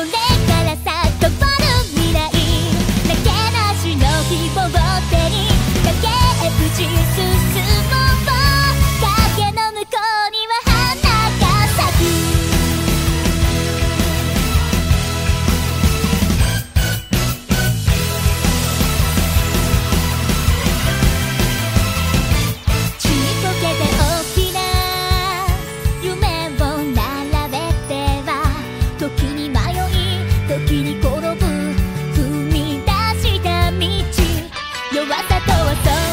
correct はさ